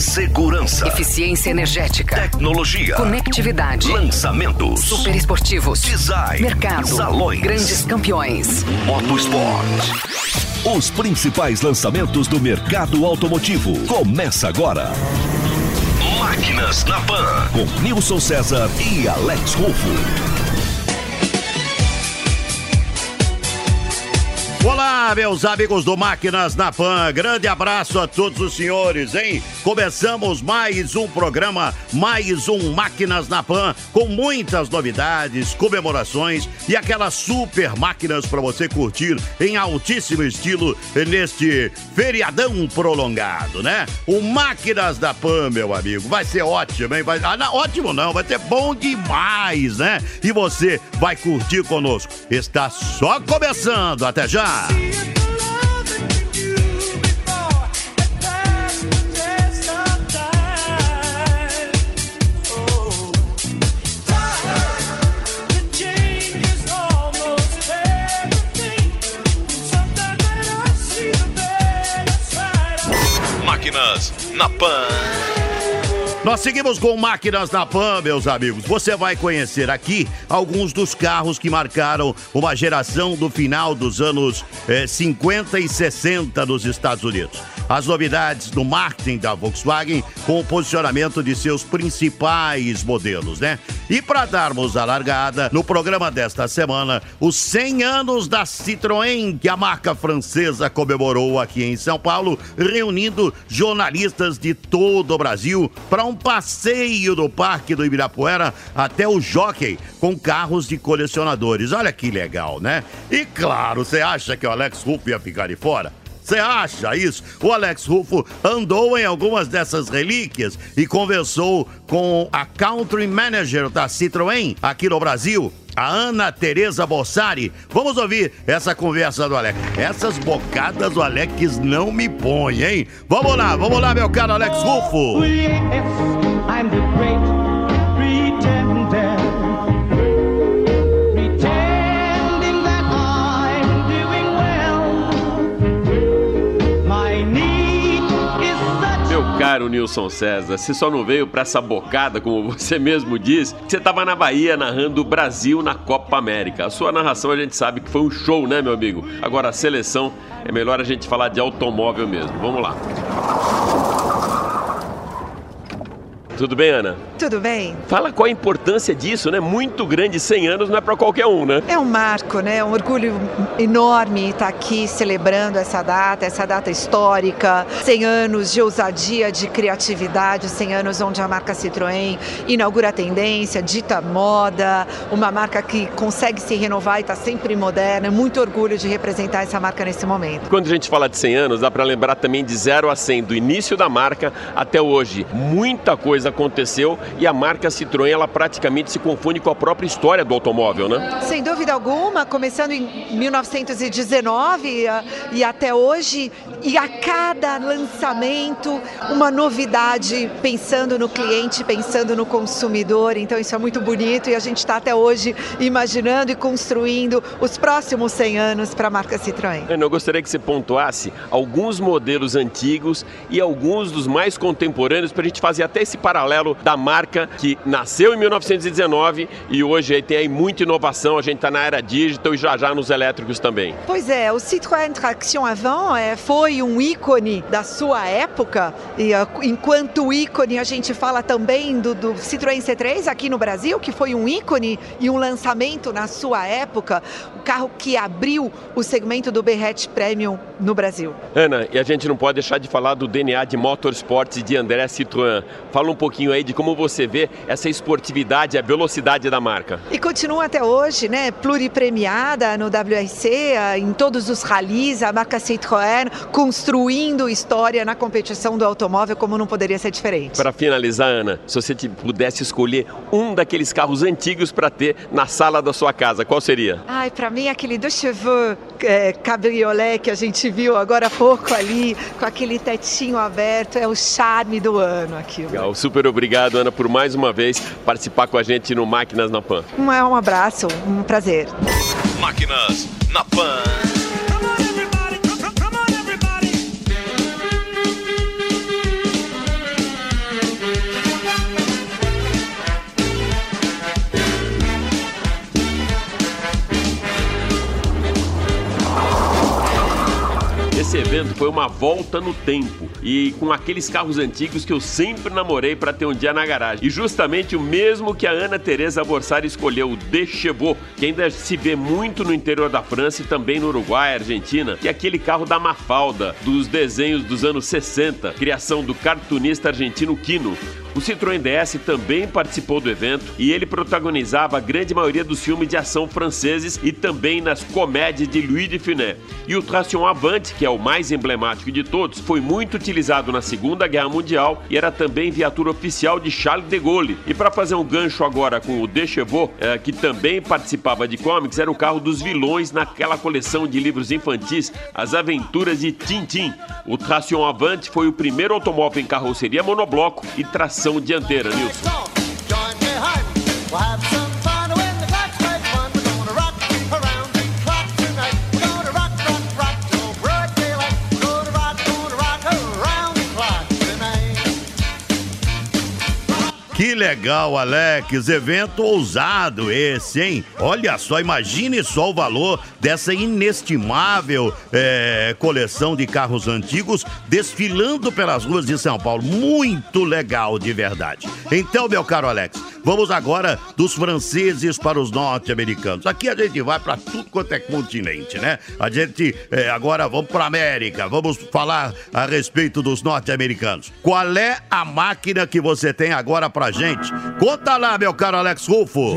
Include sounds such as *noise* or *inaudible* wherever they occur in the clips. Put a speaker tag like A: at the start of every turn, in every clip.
A: Segurança.
B: Eficiência energética.
A: Tecnologia.
B: Conectividade.
A: Lançamentos.
B: Super esportivos.
A: Design.
B: Mercado.
A: Salões.
B: Grandes campeões.
A: Motosport. Os principais lançamentos do mercado automotivo. Começa agora. Máquinas na Pan. Com Nilson César e Alex Rufo.
C: Olá, meus amigos do Máquinas na Pan. Grande abraço a todos os senhores, hein? Começamos mais um programa, mais um Máquinas na Pan, com muitas novidades, comemorações e aquelas super máquinas para você curtir em altíssimo estilo neste feriadão prolongado, né? O Máquinas da Pan, meu amigo, vai ser ótimo, hein? Vai... Ah, não, ótimo não, vai ser bom demais, né? E você vai curtir conosco. Está só começando. Até já! Nós seguimos com Máquinas na Pan, meus amigos. Você vai conhecer aqui alguns dos carros que marcaram uma geração do final dos anos eh, 50 e 60 nos Estados Unidos. As novidades do marketing da Volkswagen com o posicionamento de seus principais modelos, né? E para darmos a largada, no programa desta semana, os 100 anos da Citroën, que a marca francesa comemorou aqui em São Paulo, reunindo jornalistas de todo o Brasil para um passeio do Parque do Ibirapuera até o Jockey com carros de colecionadores. Olha que legal, né? E claro, você acha que o Alex Ruff ia ficar de fora? Você acha isso? O Alex Rufo andou em algumas dessas relíquias e conversou com a country manager da Citroën aqui no Brasil, a Ana Tereza Bossari. Vamos ouvir essa conversa do Alex. Essas bocadas o Alex não me põe, hein? Vamos lá, vamos lá, meu caro Alex Rufo.
D: Oh, yes,
E: caro Nilson César, você só não veio pra essa bocada, como *laughs* você mesmo disse, que você tava na Bahia narrando o Brasil na Copa América. A sua narração a gente sabe que foi um show, né, meu amigo? Agora a seleção é melhor a gente falar de automóvel mesmo. Vamos lá. Tudo bem, Ana?
F: Tudo bem?
E: Fala qual a importância disso, né? Muito grande, 100 anos não é pra qualquer um, né?
F: É um marco, né? É um orgulho enorme estar aqui celebrando essa data, essa data histórica. 100 anos de ousadia, de criatividade, 100 anos onde a marca Citroën inaugura a tendência, dita moda, uma marca que consegue se renovar e está sempre moderna. Muito orgulho de representar essa marca nesse momento.
E: Quando a gente fala de 100 anos, dá pra lembrar também de 0 a 100, do início da marca até hoje. Muita coisa aconteceu e a marca Citroën ela praticamente se confunde com a própria história do automóvel, né?
F: Sem dúvida alguma, começando em 1919 a- e até hoje, e a cada lançamento, uma novidade, pensando no cliente, pensando no consumidor. Então, isso é muito bonito e a gente está até hoje imaginando e construindo os próximos 100 anos para a marca Citroën.
E: Ana, eu gostaria que você pontuasse alguns modelos antigos e alguns dos mais contemporâneos para a gente fazer até esse paralelo da marca que nasceu em 1919 e hoje aí tem aí muita inovação. A gente está na era digital e já já nos elétricos também.
F: Pois é, o Citroën Traction Avant é, foi um ícone da sua época e enquanto ícone a gente fala também do, do Citroën C3 aqui no Brasil, que foi um ícone e um lançamento na sua época, carro que abriu o segmento do Berrete Premium no Brasil.
E: Ana, e a gente não pode deixar de falar do DNA de Motorsports de André Citroën. Fala um pouquinho aí de como você vê essa esportividade, a velocidade da marca.
F: E continua até hoje, né, pluripremiada no WRC, em todos os ralis, a marca Citroën construindo história na competição do automóvel como não poderia ser diferente.
E: Para finalizar, Ana, se você pudesse escolher um daqueles carros antigos para ter na sala da sua casa, qual seria?
F: Ai, pra mim aquele deux cheveux é, cabriolé que a gente viu agora há pouco ali, com aquele tetinho aberto, é o charme do ano aquilo.
E: Legal, super obrigado, Ana, por mais uma vez participar com a gente no Máquinas na Pan.
F: Um, é um abraço, um prazer.
A: Máquinas na Pan.
E: Foi uma volta no tempo e com aqueles carros antigos que eu sempre namorei para ter um dia na garagem. E justamente o mesmo que a Ana Teresa Borsari escolheu, o Dechevaux, que ainda se vê muito no interior da França e também no Uruguai, Argentina, é aquele carro da Mafalda, dos desenhos dos anos 60, criação do cartunista argentino Quino. O Citroën DS também participou do evento e ele protagonizava a grande maioria dos filmes de ação franceses e também nas comédias de Louis de Funès. E o Traction Avant, que é o mais emblemático de todos, foi muito utilizado na Segunda Guerra Mundial e era também viatura oficial de Charles de Gaulle. E para fazer um gancho agora com o Dechevaux, eh, que também participava de comics, era o carro dos vilões naquela coleção de livros infantis, As Aventuras de Tintin. O Traction Avant foi o primeiro automóvel em carroceria monobloco e tração tração dianteira, Nilson.
C: Que legal, Alex. Evento ousado esse, hein? Olha só, imagine só o valor dessa inestimável é, coleção de carros antigos desfilando pelas ruas de São Paulo. Muito legal, de verdade. Então, meu caro Alex, vamos agora dos franceses para os norte-americanos. Aqui a gente vai para tudo quanto é continente, né? A gente é, agora vamos para América. Vamos falar a respeito dos norte-americanos. Qual é a máquina que você tem agora para gente. Conta lá, meu caro Alex Rufo.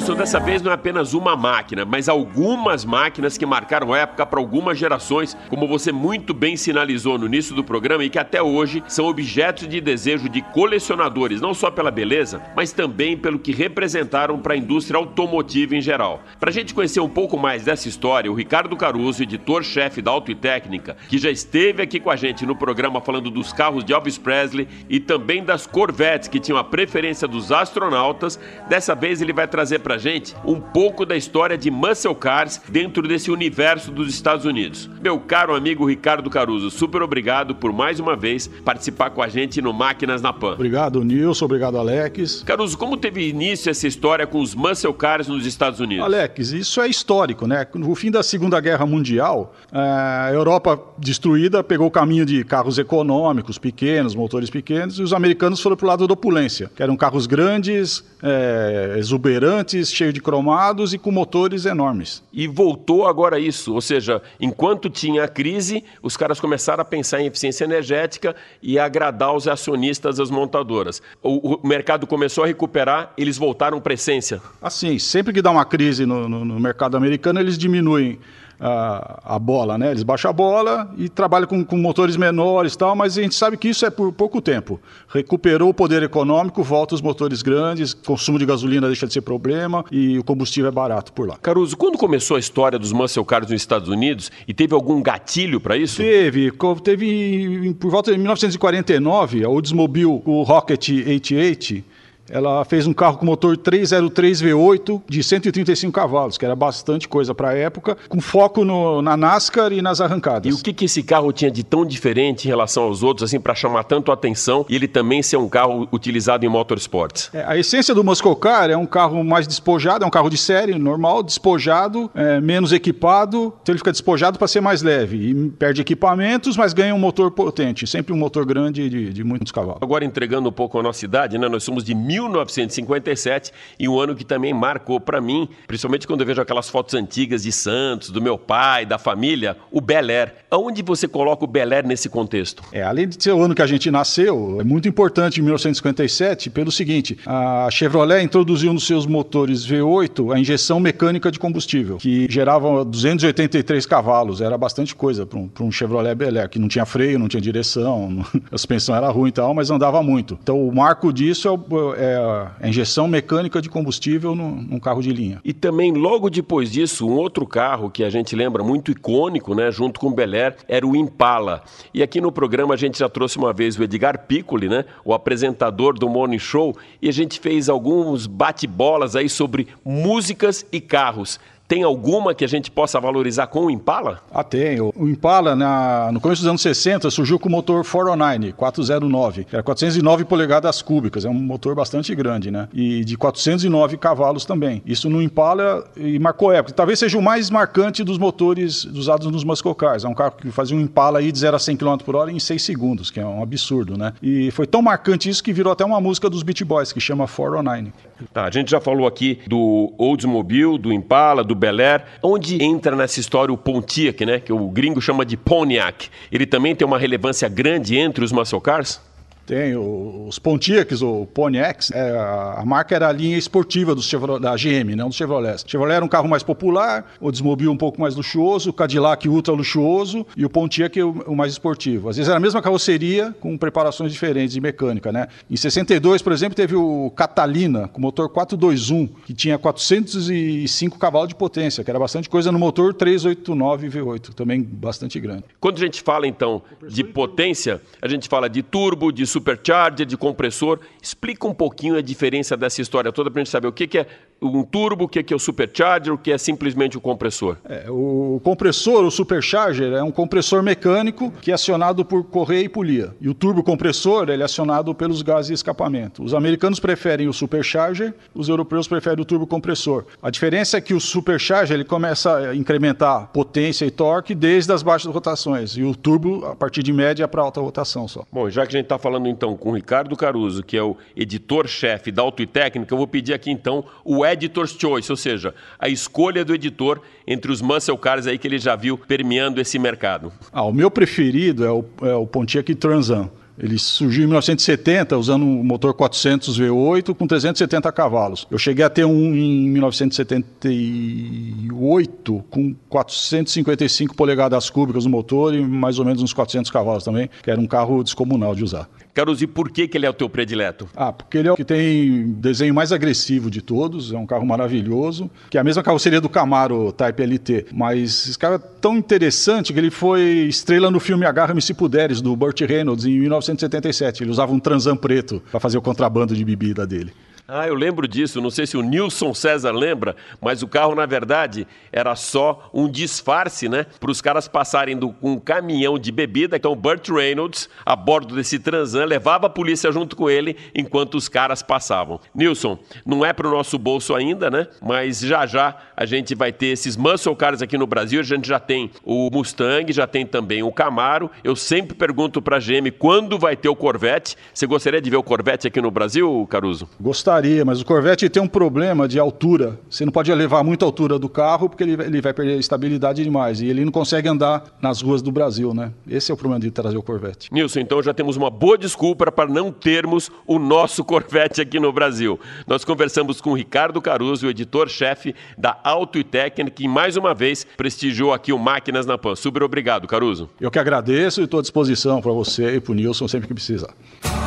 E: Nilson, dessa vez não é apenas uma máquina, mas algumas máquinas que marcaram época para algumas gerações, como você muito bem sinalizou no início do programa, e que até hoje são objetos de desejo de colecionadores, não só pela beleza, mas também pelo que representaram para a indústria automotiva em geral. Para a gente conhecer um pouco mais dessa história, o Ricardo Caruso, editor-chefe da Auto e Técnica, que já esteve aqui com a gente no programa falando dos carros de Elvis Presley e também das Corvettes, que tinham a preferência dos astronautas, dessa vez ele vai trazer pra gente um pouco da história de muscle cars dentro desse universo dos Estados Unidos. Meu caro amigo Ricardo Caruso, super obrigado por mais uma vez participar com a gente no Máquinas na Pan.
G: Obrigado, Nilson, obrigado, Alex.
E: Caruso, como teve início essa história com os muscle cars nos Estados Unidos?
G: Alex, isso é histórico, né? No fim da Segunda Guerra Mundial, eh, a Europa destruída pegou o caminho de carros econômicos, pequenos, motores pequenos, e os americanos foram para o lado da opulência, que eram carros grandes, é, exuberantes, cheios de cromados e com motores enormes.
E: E voltou agora isso, ou seja, enquanto tinha a crise, os caras começaram a pensar em eficiência energética e agradar os acionistas das montadoras. O, o mercado começou a recuperar, eles voltaram para a essência.
G: Assim, sempre que dá uma crise no, no, no mercado americano, eles diminuem a, a, bola, né? Eles baixam a bola e trabalham com, com, motores menores e tal, mas a gente sabe que isso é por pouco tempo. Recuperou o poder econômico, volta os motores grandes, consumo de gasolina deixa de ser problema e o combustível é barato por lá.
E: Caruso, quando começou a história dos muscle cars nos Estados Unidos e teve algum gatilho para isso?
G: Teve, teve por volta de 1949, a Oldsmobile, o Rocket 88, ela fez um carro com motor 303 V8 de 135 cavalos, que era bastante coisa para a época, com foco no, na NASCAR e nas arrancadas.
E: E o que, que esse carro tinha de tão diferente em relação aos outros, assim, para chamar tanto a atenção e ele também ser um carro utilizado em motorsports?
G: É, a essência do Muscle Car é um carro mais despojado, é um carro de série normal, despojado, é, menos equipado, então ele fica despojado para ser mais leve e perde equipamentos, mas ganha um motor potente, sempre um motor grande de, de muitos cavalos.
E: Agora entregando um pouco a nossa idade, né? Nós somos de mil 1957 e um ano que também marcou para mim, principalmente quando eu vejo aquelas fotos antigas de Santos, do meu pai, da família, o Bel Air. Aonde você coloca o Bel Air nesse contexto?
G: É, além de ser o ano que a gente nasceu, é muito importante em 1957 pelo seguinte, a Chevrolet introduziu nos seus motores V8 a injeção mecânica de combustível, que gerava 283 cavalos, era bastante coisa para um, um Chevrolet Bel Air, que não tinha freio, não tinha direção, *laughs* a suspensão era ruim e tal, mas andava muito. Então o marco disso é, é a injeção mecânica de combustível no, num carro de linha.
E: E também, logo depois disso, um outro carro que a gente lembra muito icônico, né, junto com o Bel Air, era o Impala. E aqui no programa a gente já trouxe uma vez o Edgar Piccoli, né, o apresentador do Morning Show, e a gente fez alguns bate-bolas aí sobre músicas e carros. Tem alguma que a gente possa valorizar com o Impala?
G: Ah, tem. O Impala, na, no começo dos anos 60, surgiu com o motor 409, 409. Era 409 polegadas cúbicas, é um motor bastante grande, né? E de 409 cavalos também. Isso no Impala e marcou época. Talvez seja o mais marcante dos motores usados nos muscle cars. É um carro que fazia um Impala aí de 0 a 100 km por hora em 6 segundos, que é um absurdo, né? E foi tão marcante isso que virou até uma música dos Beach Boys, que chama 409.
E: Tá, a gente já falou aqui do Oldsmobile, do Impala, do Bel Air. Onde entra nessa história o Pontiac, né? Que o gringo chama de Pontiac. Ele também tem uma relevância grande entre os muscle cars?
G: Tem os Pontiacs, ou Pontiacs, é, a marca era a linha esportiva do Chevrolet, da GM, não do Chevrolet. O Chevrolet era um carro mais popular, o Oldsmobile um pouco mais luxuoso, o Cadillac ultra luxuoso e o Pontiac o, o mais esportivo. Às vezes era a mesma carroceria com preparações diferentes de mecânica, né? Em 62, por exemplo, teve o Catalina com motor 421, que tinha 405 cavalos de potência, que era bastante coisa no motor 389 V8, também bastante grande.
E: Quando a gente fala então de potência, a gente fala de turbo, de supercharger, de compressor. Explica um pouquinho a diferença dessa história toda para a gente saber o que, que é um turbo, o que, que é o supercharger, o que é simplesmente o compressor.
G: É, o compressor, o supercharger, é um compressor mecânico que é acionado por correia e polia. E o turbo compressor ele é acionado pelos gases de escapamento. Os americanos preferem o supercharger, os europeus preferem o turbo compressor. A diferença é que o supercharger ele começa a incrementar potência e torque desde as baixas rotações e o turbo a partir de média para alta rotação só.
E: Bom, já que a gente está falando então com o Ricardo Caruso, que é o editor-chefe da Auto e Técnica, eu vou pedir aqui então o Editor's Choice, ou seja, a escolha do editor entre os muscle cars aí que ele já viu permeando esse mercado.
G: Ah, o meu preferido é o, é o Pontiac Transan. Ele surgiu em 1970 usando um motor 400 V8 com 370 cavalos. Eu cheguei a ter um em 1978 com 455 polegadas cúbicas no motor e mais ou menos uns 400 cavalos também, que era um carro descomunal de usar.
E: Caruso, e por que, que ele é o teu predileto?
G: Ah, porque ele é o que tem desenho mais agressivo de todos, é um carro maravilhoso, que é a mesma carroceria do Camaro Type LT, mas esse carro é tão interessante que ele foi estrela no filme Agarra-me se puderes, do Burt Reynolds, em 1977. Ele usava um Transan preto para fazer o contrabando de bebida dele.
E: Ah, eu lembro disso. Não sei se o Nilson César lembra, mas o carro, na verdade, era só um disfarce, né? Para os caras passarem do, um caminhão de bebida. Então, Burt Reynolds, a bordo desse Transan, levava a polícia junto com ele enquanto os caras passavam. Nilson, não é para o nosso bolso ainda, né? Mas já já a gente vai ter esses muscle cars aqui no Brasil. A gente já tem o Mustang, já tem também o Camaro. Eu sempre pergunto para a GM quando vai ter o Corvette. Você gostaria de ver o Corvette aqui no Brasil, Caruso?
G: Gostaria mas o Corvette tem um problema de altura. Você não pode elevar muito a altura do carro porque ele, ele vai perder estabilidade demais e ele não consegue andar nas ruas do Brasil, né? Esse é o problema de trazer o Corvette.
E: Nilson, então já temos uma boa desculpa para não termos o nosso *laughs* Corvette aqui no Brasil. Nós conversamos com o Ricardo Caruso, o editor-chefe da Auto e Técnica, que mais uma vez prestigiou aqui o Máquinas na Pan. Super obrigado, Caruso.
G: Eu que agradeço e estou à disposição para você e para o Nilson sempre que precisar.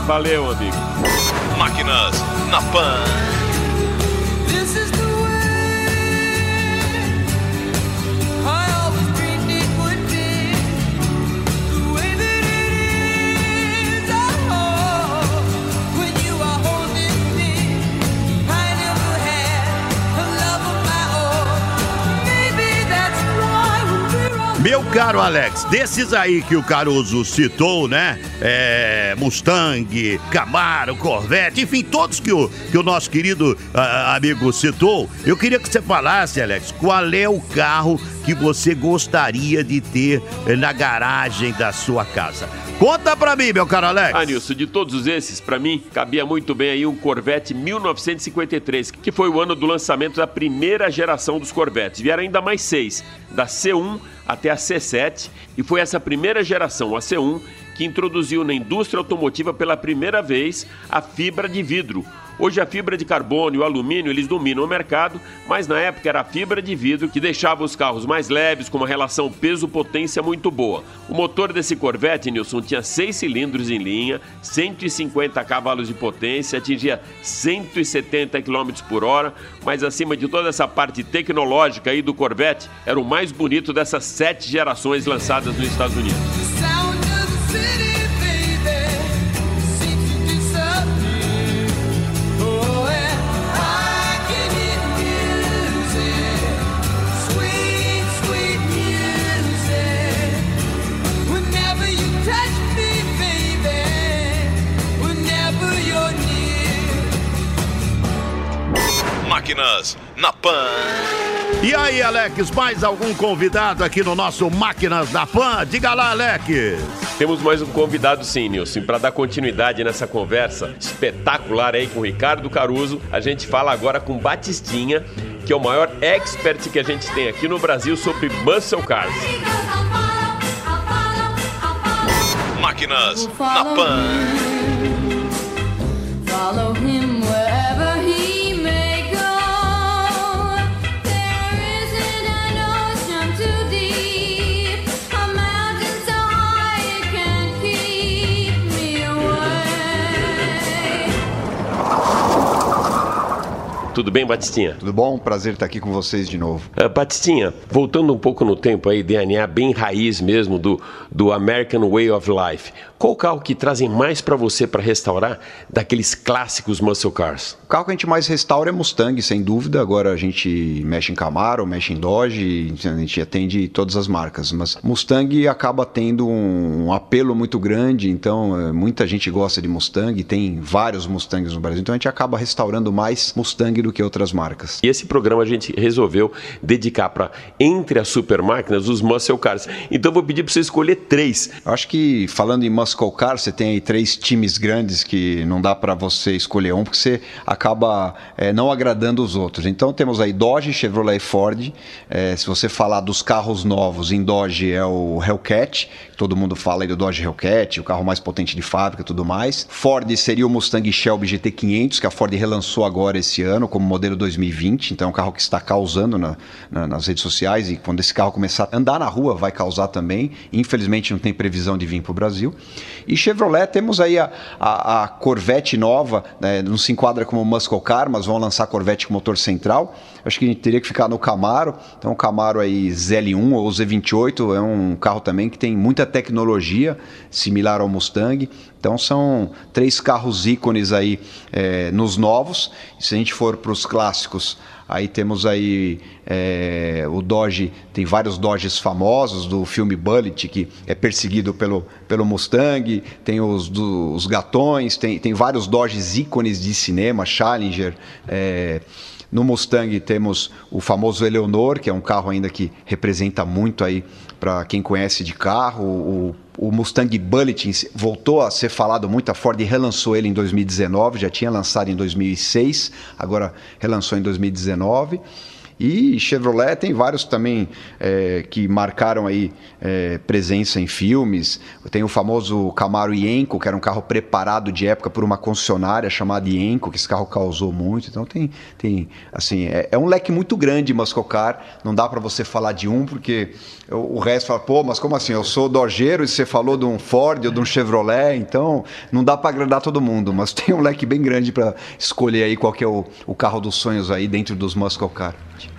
E: Valeu, amigo.
A: Máquinas na Pan.
C: Meu caro Alex, desses aí que o Caruso citou, né? É, Mustang, Camaro, Corvette, enfim, todos que o, que o nosso querido ah, amigo citou, eu queria que você falasse, Alex, qual é o carro que você gostaria de ter eh, na garagem da sua casa. Conta pra mim, meu caro Alex.
E: Ah, Nilson, de todos esses, pra mim, cabia muito bem aí um Corvette 1953, que foi o ano do lançamento da primeira geração dos Corvettes. Vieram ainda mais seis, da C1 até a C7, e foi essa primeira geração, a C1, que introduziu na indústria automotiva pela primeira vez a fibra de vidro. Hoje a fibra de carbono e o alumínio eles dominam o mercado, mas na época era a fibra de vidro que deixava os carros mais leves, com uma relação peso-potência muito boa. O motor desse Corvette, Nilson, tinha 6 cilindros em linha, 150 cavalos de potência, atingia 170 km por hora, mas acima de toda essa parte tecnológica aí do Corvette, era o mais bonito dessas sete gerações lançadas nos Estados Unidos.
A: Na Pan.
C: E aí, Alex, mais algum convidado aqui no nosso Máquinas da Pan? Diga lá, Alex.
E: Temos mais um convidado sim, Nilson. Para dar continuidade nessa conversa espetacular aí com o Ricardo Caruso, a gente fala agora com Batistinha, que é o maior expert que a gente tem aqui no Brasil sobre muscle cars.
A: Máquinas na Pan.
H: Follow him
E: Tudo bem, Batistinha?
I: Tudo bom? Prazer estar aqui com vocês de novo.
E: Uh, Batistinha, voltando um pouco no tempo aí, DNA bem raiz mesmo do, do American Way of Life. Qual o carro que trazem mais para você para restaurar daqueles clássicos muscle cars?
I: O carro que a gente mais restaura é Mustang, sem dúvida. Agora a gente mexe em Camaro, mexe em Dodge, a gente atende todas as marcas. Mas Mustang acaba tendo um, apelo muito grande, então eh, muita gente gosta de Mustang, tem vários Mustangs no Brasil, então a gente acaba restaurando mais Mustang do que outras marcas.
E: E esse programa a gente resolveu dedicar para, entre as super máquinas, os muscle cars. Então eu vou pedir para você escolher três.
I: Eu acho que falando em muscle car, você tem aí três times grandes que não dá para você escolher um, porque você acaba eh, não agradando os outros. Então temos aí Dodge, Chevrolet e Ford. Eh, se você falar dos carros novos, em Dodge é o Hellcat, todo mundo fala aí do Dodge Hellcat, o carro mais potente de fábrica e tudo mais. Ford seria o Mustang Shelby GT500, que a Ford relançou agora esse ano como modelo 2020. Então é um carro que está causando na, na, nas redes sociais e quando esse carro começar a andar na rua vai causar também. Infelizmente não tem previsão de vir para o Brasil. E Chevrolet temos aí a, a, a Corvette nova, né? não se enquadra como muscle car, mas vão lançar Corvette com motor central. Acho que a gente teria que ficar no Camaro. Então o Camaro aí ZL1 ou Z28 é um carro também que tem muita tecnologia similar ao Mustang. Então são três carros ícones aí é, nos novos. Se a gente for para os clássicos, aí temos aí é, o Dodge, tem vários Dodges famosos do filme Bullet, que é perseguido pelo, pelo Mustang, tem os, do, os gatões, tem, tem vários Dodges ícones de cinema, Challenger. É, no Mustang temos o famoso Eleonor, que é um carro ainda que representa muito aí para quem conhece de carro. O, o Mustang Bulletin voltou a ser falado muito, a Ford relançou ele em 2019, já tinha lançado em 2006, agora relançou em 2019. E Chevrolet tem vários também é, que marcaram aí é, presença em filmes. Tem o famoso Camaro Ienco, que era um carro preparado de época por uma concessionária chamada Ienco, que esse carro causou muito. Então tem, tem assim, é, é um leque muito grande Muscocar. Não dá para você falar de um, porque o, resto fala, pô, mas como assim? Eu sou dojeiro e você falou de um Ford ou de um Chevrolet, então não dá para agradar todo mundo. Mas tem um leque bem grande para escolher aí qual que é o, o carro dos sonhos aí dentro dos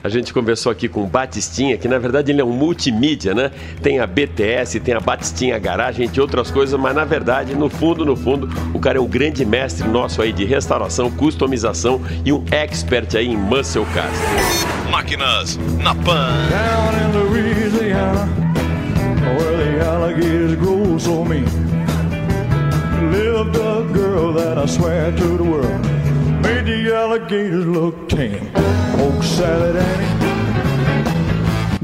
E: A gente conversou aqui com o Batistinha, que na verdade ele é um multimídia, né? Tem a BTS, tem a Batistinha Garagem, entre outras coisas, mas na verdade, no fundo, no fundo, o cara é um grande mestre nosso aí de restauração, customização e um expert aí em muscle cars.
A: Máquinas na Pan.
D: Down in Louisiana, where the alligators grow so mean, lived a girl that I swear to the world made the alligators look tame. Oh, Sally Annie.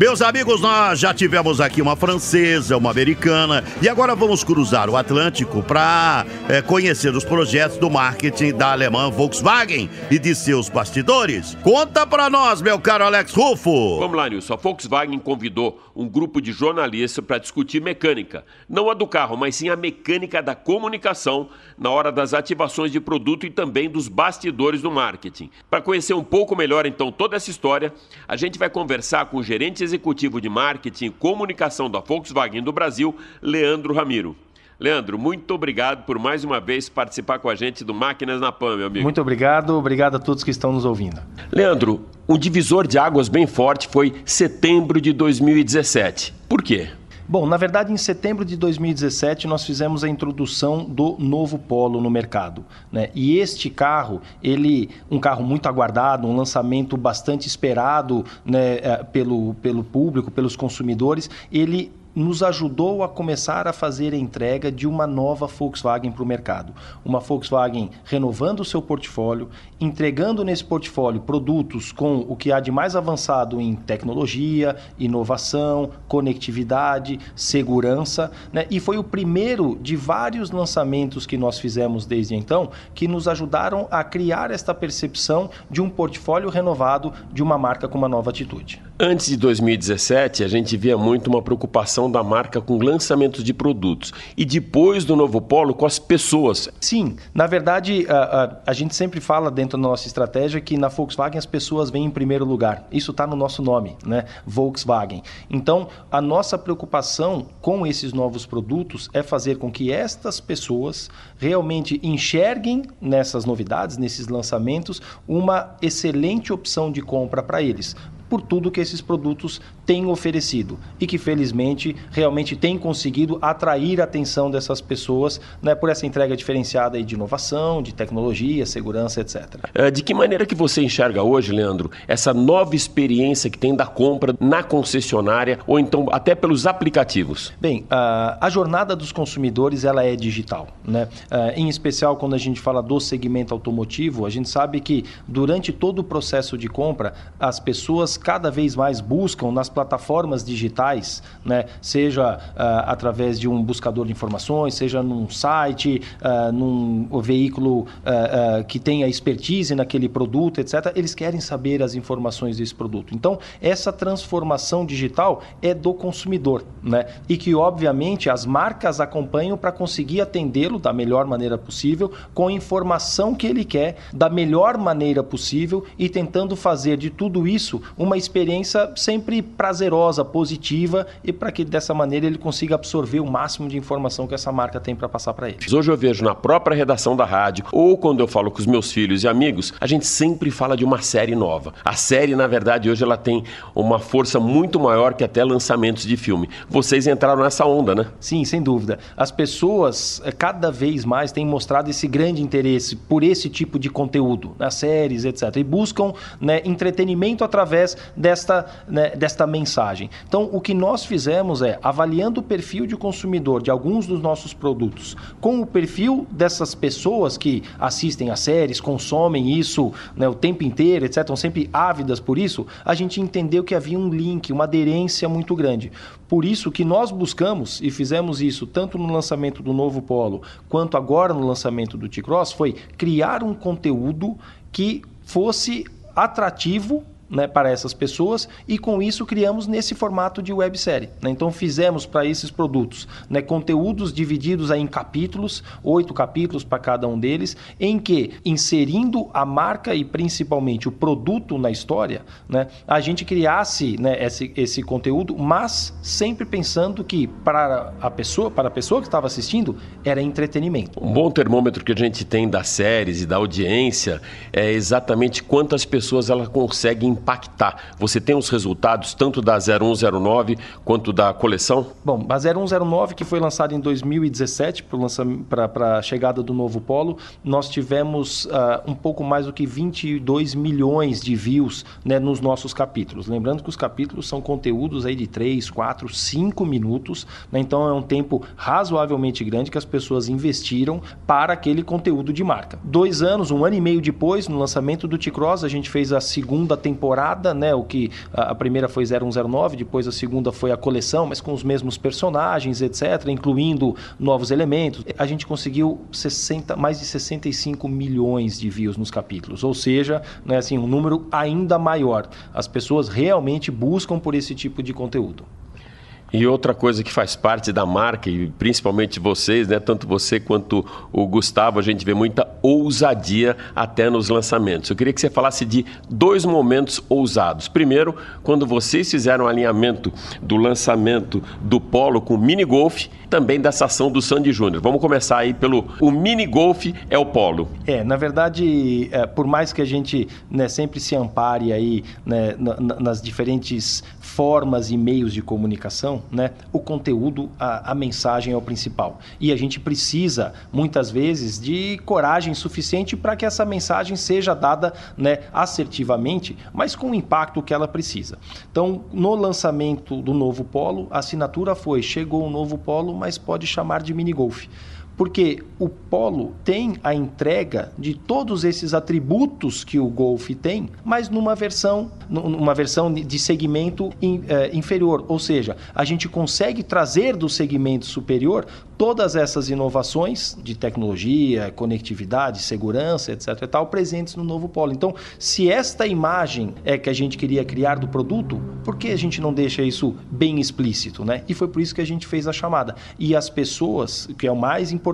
C: Meus amigos, nós já tivemos aqui uma francesa, uma americana e agora vamos cruzar o Atlântico para conhecer os projetos do marketing da alemã Volkswagen e de seus bastidores. Conta para nós, meu caro Alex Rufo.
E: Vamos lá, Nilson. A Volkswagen convidou um grupo de jornalistas para discutir mecânica. Não a do carro, mas sim a mecânica da comunicação na hora das ativações de produto e também dos bastidores do marketing. Para conhecer um pouco melhor, então, toda essa história, a gente vai conversar com o gerente executivo de marketing e comunicação da Volkswagen do Brasil, Leandro Ramiro. Leandro, muito obrigado por mais uma vez participar com a gente do Máquinas na Pan, meu amigo.
J: Muito obrigado, obrigado a todos que estão nos ouvindo.
E: Leandro, um divisor de águas bem forte foi setembro de 2017. Por quê?
J: Bom, na verdade, em setembro de 2017, nós fizemos a introdução do novo Polo no mercado. Né? E este carro, ele, um carro muito aguardado, um lançamento bastante esperado né, pelo, pelo público, pelos consumidores, ele nos ajudou a começar a fazer a entrega de uma nova Volkswagen para o mercado. Uma Volkswagen renovando o seu portfólio, entregando nesse portfólio produtos com o que há de mais avançado em tecnologia, inovação, conectividade, segurança, né? e foi o primeiro de vários lançamentos que nós fizemos desde então que nos ajudaram a criar esta percepção de um portfólio renovado de uma marca com uma nova atitude.
E: Antes de 2017, a gente via muito uma preocupação da marca com lançamentos de produtos e depois do novo polo com as pessoas.
J: Sim, na verdade, a, a, a gente sempre fala dentro da nossa estratégia que na Volkswagen as pessoas vêm em primeiro lugar. Isso está no nosso nome, né? Volkswagen. Então, a nossa preocupação com esses novos produtos é fazer com que estas pessoas realmente enxerguem nessas novidades, nesses lançamentos, uma excelente opção de compra para eles por tudo que esses produtos têm oferecido e que felizmente realmente têm conseguido atrair a atenção dessas pessoas né, por essa entrega diferenciada de inovação, de tecnologia, segurança, etc.
E: É, de que maneira que você enxerga hoje, Leandro, essa nova experiência que tem da compra na concessionária ou então até pelos aplicativos?
J: Bem, a, a jornada dos consumidores ela é digital, né? em especial quando a gente fala do segmento automotivo, a gente sabe que durante todo o processo de compra as pessoas cada vez mais buscam nas plataformas digitais, né? seja uh, através de um buscador de informações, seja num site, uh, num veículo uh, que tenha expertise naquele produto, etc. Eles querem saber as informações desse produto. Então, essa transformação digital é do consumidor, né? E que, obviamente, as marcas acompanham para conseguir atendê-lo da melhor maneira possível, com a informação que ele quer, da melhor maneira possível e tentando fazer de tudo isso uma experiência sempre prazerosa, positiva e para que dessa maneira ele consiga absorver o máximo de informação que essa marca tem para passar para ele.
E: Hoje eu vejo na própria redação da rádio ou quando eu falo com os meus filhos e amigos, a gente sempre fala de uma série nova. A série, na verdade, hoje ela tem uma força muito maior que até lançamentos de filme. Vocês entraram nessa onda, né?
J: Sim, sem dúvida. As pessoas eh, cada vez mais têm mostrado esse grande interesse por esse tipo de conteúdo, nas séries, etc. E buscam né, entretenimento através desta, né, desta mensagem. Então, o que nós fizemos é, avaliando o perfil de consumidor de alguns dos nossos produtos, com o perfil dessas pessoas que assistem às séries, consomem isso né, o tempo inteiro, etc., estão sempre ávidas por isso, a gente entendeu que havia um link, uma aderência muito grande. Por isso que nós buscamos e fizemos isso tanto no lançamento do novo Polo, quanto agora no lançamento do T-Cross, foi criar um conteúdo que fosse atrativo né, para essas pessoas e com isso criamos nesse formato de websérie. Né? Então fizemos para esses produtos né, conteúdos divididos em capítulos, oito capítulos para cada um deles, em que inserindo a marca e principalmente o produto na história, né, a gente criasse né, esse, esse conteúdo, mas sempre pensando que para a pessoa, para a pessoa que estava assistindo, era entretenimento.
E: Um bom termômetro que a gente tem das séries e da audiência é exatamente quantas pessoas ela consegue impactar. Você tem os resultados tanto da 0109 quanto da coleção?
J: Bom, a 0109, que foi lançada em 2017 para a chegada do novo Polo, nós tivemos uh, um pouco mais do que 22 milhões de views né, nos nossos capítulos. Lembrando que os capítulos são conteúdos aí de 3, 4, 5 minutos, né, então é um tempo razoavelmente grande que as pessoas investiram para aquele conteúdo de marca. Dois anos, um ano e meio depois, no lançamento do T-Cross, a gente fez a segunda temporada, né, o que a, a primeira foi 0109, depois a segunda foi a coleção, mas com os mesmos personagens, etc., incluindo novos elementos. A gente conseguiu 60, mais de 65 milhões de views nos capítulos, ou seja, né, assim, um número ainda maior. As pessoas realmente buscam por esse tipo de conteúdo.
E: E outra coisa que faz parte da marca, e principalmente vocês, né, tanto você quanto o Gustavo, a gente vê muita ousadia até nos lançamentos. Eu queria que você falasse de dois momentos ousados. Primeiro, quando vocês fizeram o alinhamento do lançamento do Polo com o Mini Golf, também dessa ação do Sandy Júnior. Vamos começar aí pelo o Mini Golf é o Polo.
J: É, na verdade, é, por mais que a gente né, sempre se ampare aí né, na, nas diferentes formas e meios de comunicação, né? O conteúdo, a, a mensagem é o principal. E a gente precisa, muitas vezes, de coragem suficiente para que essa mensagem seja dada né, assertivamente, mas com o impacto que ela precisa. Então, no lançamento do novo Polo, a assinatura foi: chegou o novo Polo, mas pode chamar de mini golf. Porque o Polo tem a entrega de todos esses atributos que o Golf tem, mas numa versão, numa versão de segmento eh, inferior. Ou seja, a gente consegue trazer do segmento superior todas essas inovações de tecnologia, conectividade, segurança, etc. E tal, presentes no novo Polo. Então, se esta imagem é que a gente queria criar do produto, por que a gente não deixa isso bem explícito, né? E foi por isso que a gente fez a chamada. E as pessoas, que é o mais importante,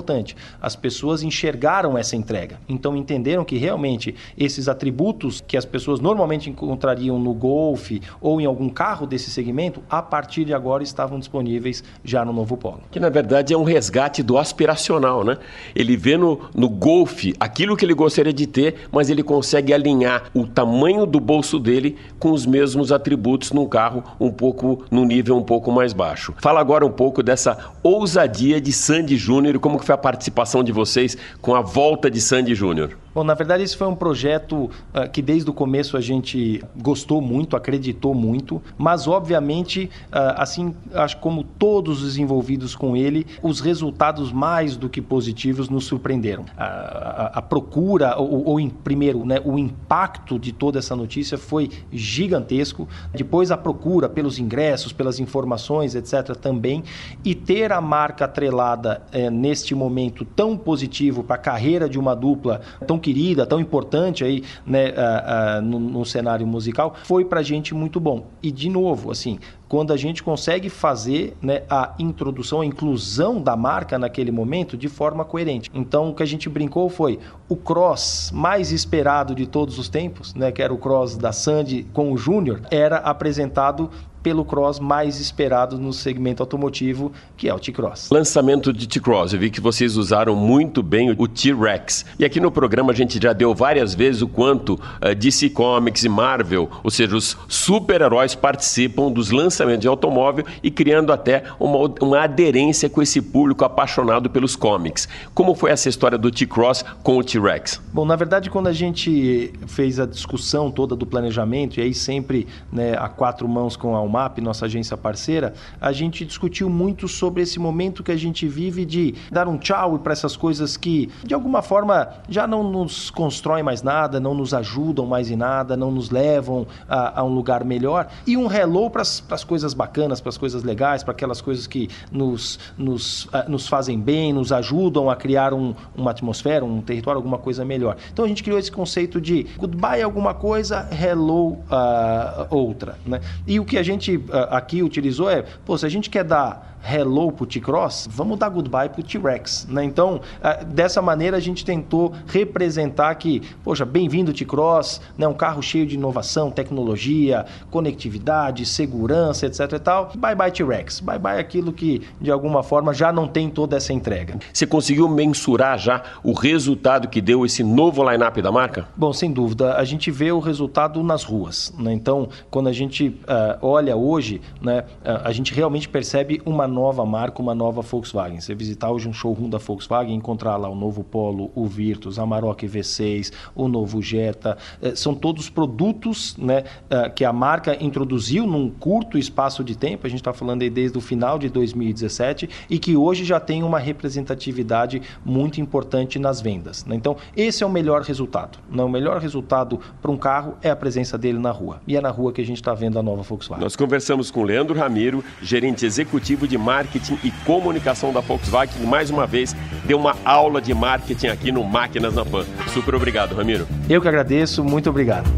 J: as pessoas enxergaram essa entrega. Então entenderam que realmente esses atributos que as pessoas normalmente encontrariam no Golf ou em algum carro desse segmento, a partir de agora estavam disponíveis já no novo Polo.
E: Que na verdade é um resgate do aspiracional, né? Ele vê no, no Golf aquilo que ele gostaria de ter, mas ele consegue alinhar o tamanho do bolso dele com os mesmos atributos num carro um pouco num nível um pouco mais baixo. Fala agora um pouco dessa ousadia de Sandy Júnior, como que foi a participação de vocês com a volta de Sandy Júnior?
J: Bom, na verdade, esse foi um projeto ah, que desde o começo a gente gostou muito, acreditou muito, mas obviamente, ah, assim, acho como todos os envolvidos com ele, os resultados mais do que positivos nos surpreenderam. A, a- a procura, ou, ou em, primeiro, né, o impacto de toda essa notícia foi gigantesco. Depois a procura pelos ingressos, pelas informações, etc. também. E ter a marca atrelada eh, neste momento tão positivo para a carreira de uma dupla tão querida, tão importante aí, né, ah, ah, no, no cenário musical, foi para a gente muito bom. E de novo, assim, quando a gente consegue fazer né, a introdução, a inclusão da marca naquele momento de forma coerente. Então, o que a gente brincou foi o cross mais esperado de todos os tempos, né, que era o cross da Sandy com o Júnior, era apresentado pelo cross mais esperado no segmento automotivo, que é o T-Cross.
E: Lançamento de T-Cross, eu vi que vocês usaram muito bem o T-Rex. E aqui no programa a gente já deu várias vezes o quanto eh, DC Comics e Marvel, ou seja, os super-heróis participam dos lançamentos de automóvel e criando até uma, uma aderência com esse público apaixonado pelos comics. Como foi essa história do T-Cross com o T-Rex?
J: Bom, na verdade, quando a gente fez a discussão toda do planejamento, e aí sempre né, a quatro mãos com a Nossa agência parceira, a gente discutiu muito sobre esse momento que a gente vive de dar um tchau para essas coisas que, de alguma forma, já não nos constroem mais nada, não nos ajudam mais em nada, não nos levam a, a um lugar melhor, e um hello para as coisas bacanas, para as coisas legais, para aquelas coisas que nos, nos, ah, nos fazem bem, nos ajudam a criar um- uma atmosfera, um território, alguma coisa melhor. Então a gente criou esse conceito de goodbye alguma coisa, hello ah, outra. Né? E o que a gente ah, aqui utilizou é, pô, se a gente quer dar hello pro T-Cross, vamos dar goodbye pro T-Rex, né? Então, dessa maneira a gente tentou representar que, poxa, bem-vindo T-Cross, né? Um carro cheio de inovação, tecnologia, conectividade, segurança, etc e tal. Bye bye T-Rex, bye bye aquilo que de alguma forma já não tem toda essa entrega.
E: Você conseguiu mensurar já o resultado que deu esse novo line-up da marca?
J: Bom, sem dúvida, a gente vê o resultado nas ruas. né? Então, quando a gente ah, olha hoje, né, ah, a gente realmente percebe uma nova marca, uma nova Volkswagen. Você visitar hoje um showroom da Volkswagen, encontrar lá o novo Polo, o Virtus, a Maroc V6, o novo Jetta, eh, são todos produtos né, ah, que a marca introduziu num curto espaço de tempo. A gente está falando aí desde o final de 2017 e que hoje já tem uma representatividade muito importante nas vendas. né? Então, esse é o melhor resultado. né? O melhor resultado para um carro é a presença dele na rua. E é na rua que a gente está vendo a nova Volkswagen.
E: Nós conversamos com Leandro Ramiro, gerente executivo de marketing e comunicação da Volkswagen, que mais uma vez deu uma aula de marketing aqui no Máquinas na Pan. Super obrigado, Ramiro.
J: Eu que agradeço, muito obrigado.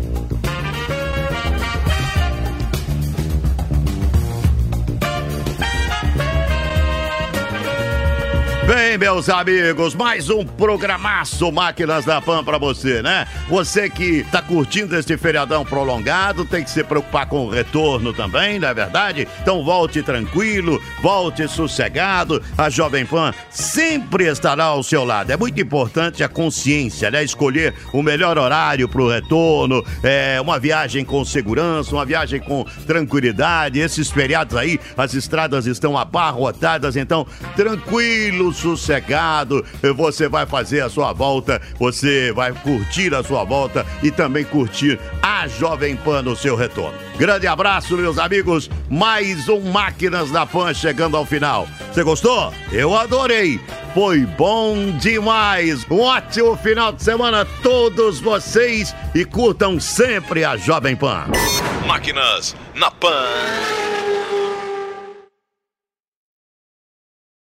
C: Bem, meus amigos? Mais um programaço Máquinas da Pan pra você, né? Você que tá curtindo este feriadão prolongado, tem que se preocupar com o retorno também, não é verdade? Então volte tranquilo, volte sossegado. A Jovem Pan sempre estará ao seu lado. É muito importante a consciência, né? Escolher o melhor horário pro retorno, é, uma viagem com segurança, uma viagem com tranquilidade. Esses feriados aí, as estradas estão abarrotadas, então tranquilo, sossegado, você vai fazer a sua volta, você vai curtir a sua volta e também curtir a Jovem Pan no seu retorno. Grande abraço, meus amigos. Mais um Máquinas da Pan chegando ao final. Você gostou? Eu adorei. Foi bom demais. Um ótimo final de semana a todos vocês e curtam sempre a Jovem Pan.
A: Máquinas na Pan.